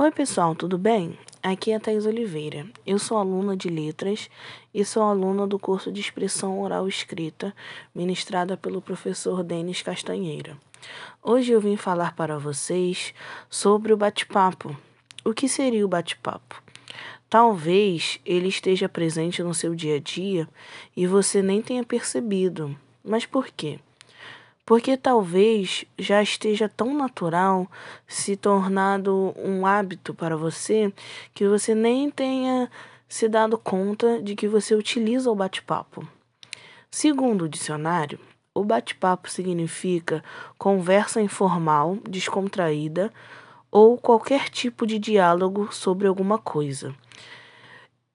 Oi, pessoal, tudo bem? Aqui é a Thais Oliveira. Eu sou aluna de Letras e sou aluna do curso de Expressão Oral Escrita, ministrada pelo professor Denis Castanheira. Hoje eu vim falar para vocês sobre o bate-papo. O que seria o bate-papo? Talvez ele esteja presente no seu dia a dia e você nem tenha percebido. Mas por quê? Porque talvez já esteja tão natural, se tornado um hábito para você, que você nem tenha se dado conta de que você utiliza o bate-papo. Segundo o dicionário, o bate-papo significa conversa informal, descontraída ou qualquer tipo de diálogo sobre alguma coisa.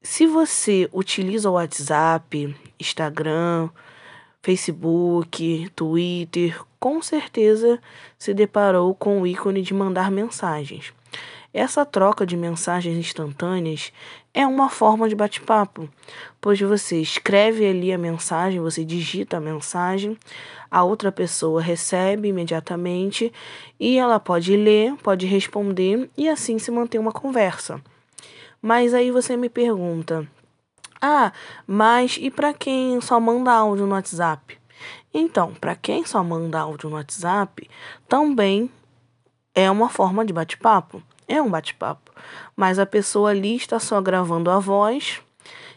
Se você utiliza o WhatsApp, Instagram, Facebook, Twitter, com certeza se deparou com o ícone de mandar mensagens. Essa troca de mensagens instantâneas é uma forma de bate-papo, pois você escreve ali a mensagem, você digita a mensagem, a outra pessoa recebe imediatamente e ela pode ler, pode responder e assim se manter uma conversa. Mas aí você me pergunta: ah, mas e para quem só manda áudio no WhatsApp? Então, para quem só manda áudio no WhatsApp, também é uma forma de bate-papo. É um bate-papo. Mas a pessoa ali está só gravando a voz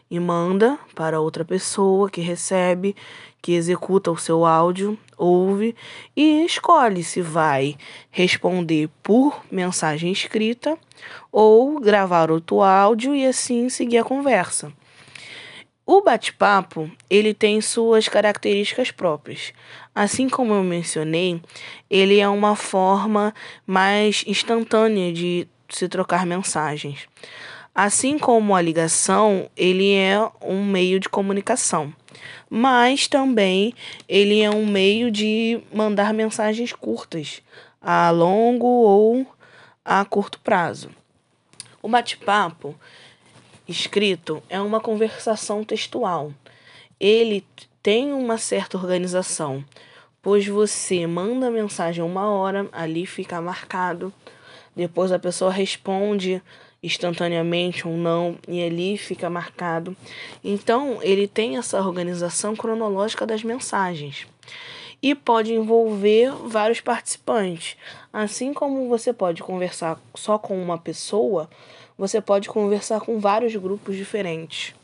e manda para outra pessoa que recebe, que executa o seu áudio, ouve e escolhe se vai responder por mensagem escrita ou gravar outro áudio e assim seguir a conversa. O bate-papo, ele tem suas características próprias. Assim como eu mencionei, ele é uma forma mais instantânea de se trocar mensagens. Assim como a ligação, ele é um meio de comunicação, mas também ele é um meio de mandar mensagens curtas, a longo ou a curto prazo. O bate-papo escrito é uma conversação textual. Ele tem uma certa organização, pois você manda a mensagem uma hora, ali fica marcado, depois a pessoa responde instantaneamente ou não e ali fica marcado. Então, ele tem essa organização cronológica das mensagens e pode envolver vários participantes. Assim como você pode conversar só com uma pessoa, você pode conversar com vários grupos diferentes.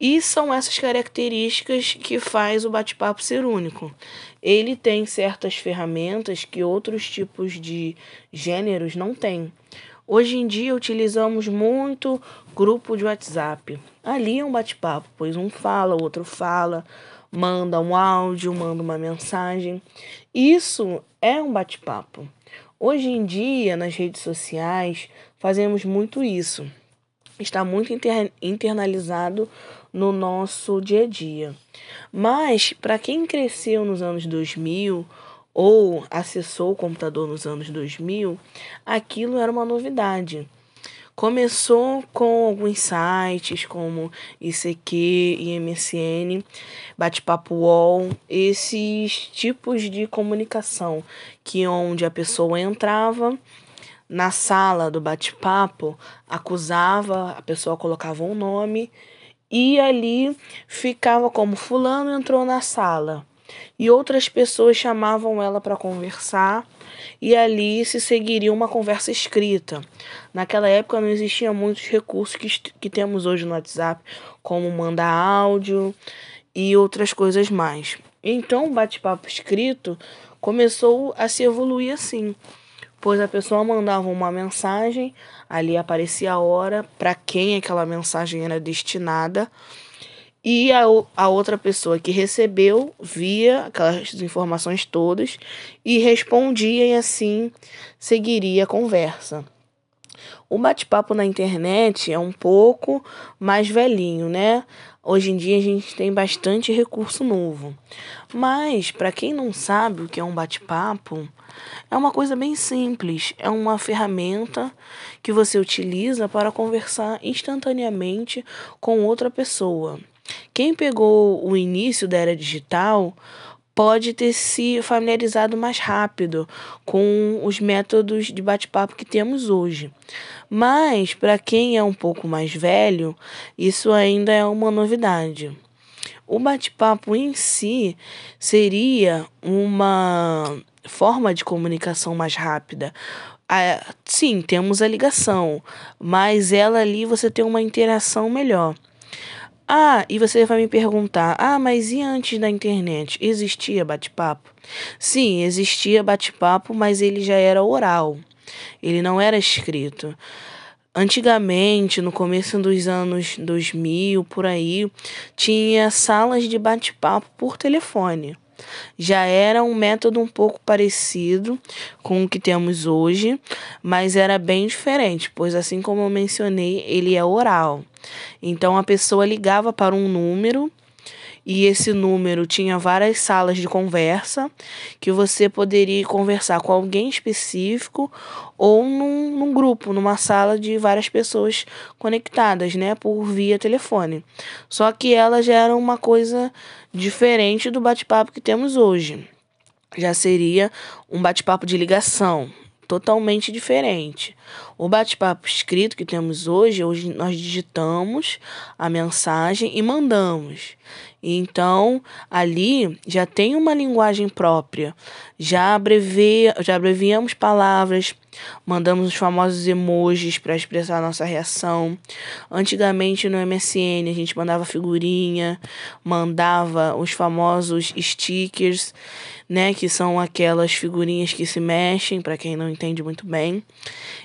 E são essas características que faz o bate-papo ser único. Ele tem certas ferramentas que outros tipos de gêneros não têm. Hoje em dia utilizamos muito grupo de WhatsApp. Ali é um bate-papo, pois um fala, o outro fala, manda um áudio, manda uma mensagem. Isso é um bate-papo. Hoje em dia, nas redes sociais, fazemos muito isso. Está muito inter internalizado no nosso dia a dia. Mas, para quem cresceu nos anos 2000 ou acessou o computador nos anos 2000, aquilo era uma novidade. Começou com alguns sites como ICQ e MSN, bate-papo UOL, esses tipos de comunicação que onde a pessoa entrava na sala do bate-papo, acusava, a pessoa colocava um nome e ali ficava como fulano entrou na sala. E outras pessoas chamavam ela para conversar e ali se seguiria uma conversa escrita. Naquela época não existiam muitos recursos que, que temos hoje no WhatsApp, como mandar áudio e outras coisas mais. Então, o bate-papo escrito começou a se evoluir assim pois a pessoa mandava uma mensagem, ali aparecia a hora para quem aquela mensagem era destinada, e a, a outra pessoa que recebeu via aquelas informações todas e respondia, e assim seguiria a conversa. O bate-papo na internet é um pouco mais velhinho, né? Hoje em dia a gente tem bastante recurso novo. Mas, para quem não sabe o que é um bate-papo, é uma coisa bem simples. É uma ferramenta que você utiliza para conversar instantaneamente com outra pessoa. Quem pegou o início da era digital pode ter se familiarizado mais rápido com os métodos de bate-papo que temos hoje. Mas, para quem é um pouco mais velho, isso ainda é uma novidade. O bate-papo em si seria uma forma de comunicação mais rápida. Ah, sim, temos a ligação, mas ela ali você tem uma interação melhor. Ah, e você vai me perguntar: ah, mas e antes da internet? Existia bate-papo? Sim, existia bate-papo, mas ele já era oral, ele não era escrito. Antigamente, no começo dos anos 2000, por aí, tinha salas de bate-papo por telefone já era um método um pouco parecido com o que temos hoje, mas era bem diferente, pois assim como eu mencionei, ele é oral. Então a pessoa ligava para um número e esse número tinha várias salas de conversa que você poderia conversar com alguém específico ou num, num, grupo, numa sala de várias pessoas conectadas, né, por via telefone. Só que ela já era uma coisa diferente do bate-papo que temos hoje. Já seria um bate-papo de ligação, totalmente diferente. O bate-papo escrito que temos hoje, hoje nós digitamos a mensagem e mandamos. Então, ali já tem uma linguagem própria. Já, abrevia, já abreviamos palavras, mandamos os famosos emojis para expressar nossa reação. Antigamente no MSN a gente mandava figurinha, mandava os famosos stickers, né, que são aquelas figurinhas que se mexem, para quem não entende muito bem.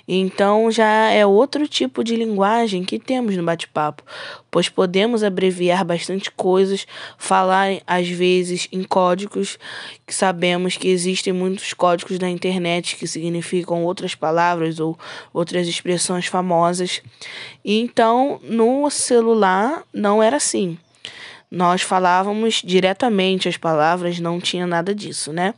Então já é outro tipo de linguagem que temos no bate-papo, pois podemos abreviar bastante coisas, falar às vezes em códigos, que sabemos que existem muitos códigos na internet que significam outras palavras ou outras expressões famosas. Então, no celular não era assim. Nós falávamos diretamente as palavras, não tinha nada disso, né?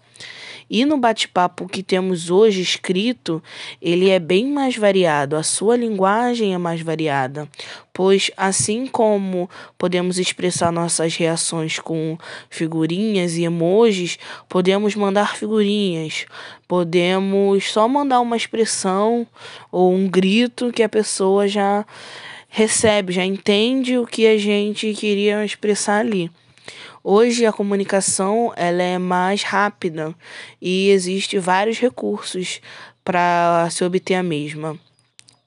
E no bate-papo que temos hoje escrito, ele é bem mais variado, a sua linguagem é mais variada, pois assim como podemos expressar nossas reações com figurinhas e emojis, podemos mandar figurinhas, podemos só mandar uma expressão ou um grito que a pessoa já recebe, já entende o que a gente queria expressar ali. Hoje a comunicação ela é mais rápida e existe vários recursos para se obter a mesma.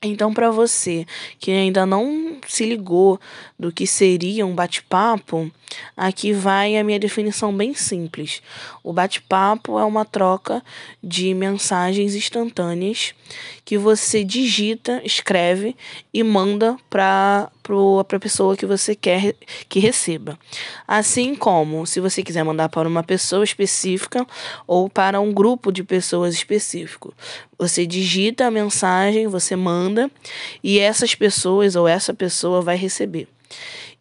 Então, para você que ainda não se ligou do que seria um bate-papo, aqui vai a minha definição bem simples. O bate-papo é uma troca de mensagens instantâneas que você digita, escreve e manda para a pessoa que você quer que receba. Assim como se você quiser mandar para uma pessoa específica ou para um grupo de pessoas específico. Você digita a mensagem, você manda e essas pessoas ou essa pessoa vai receber.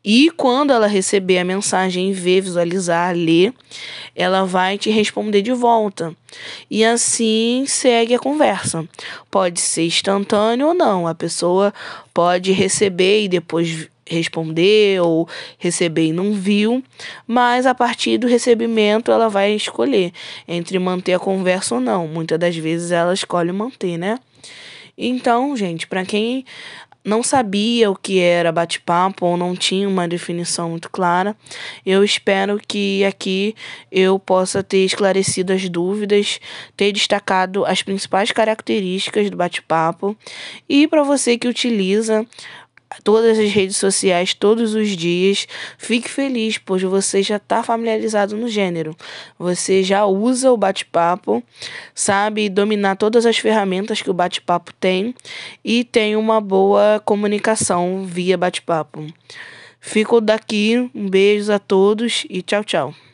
E quando ela receber a mensagem, ver, visualizar, ler, ela vai te responder de volta. E assim segue a conversa. Pode ser instantâneo ou não. A pessoa pode receber e depois responder ou receber e não viu, mas a partir do recebimento ela vai escolher entre manter a conversa ou não. Muitas das vezes ela escolhe manter, né? Então, gente, para quem não sabia o que era bate-papo ou não tinha uma definição muito clara. Eu espero que aqui eu possa ter esclarecido as dúvidas, ter destacado as principais características do bate-papo e para você que utiliza todas as redes sociais todos os dias. Fique feliz, pois você já está familiarizado no gênero. Você já usa o bate-papo, sabe dominar todas as ferramentas que o bate-papo tem e tem uma boa comunicação via bate-papo. Fico daqui, um beijo a todos e tchau, tchau.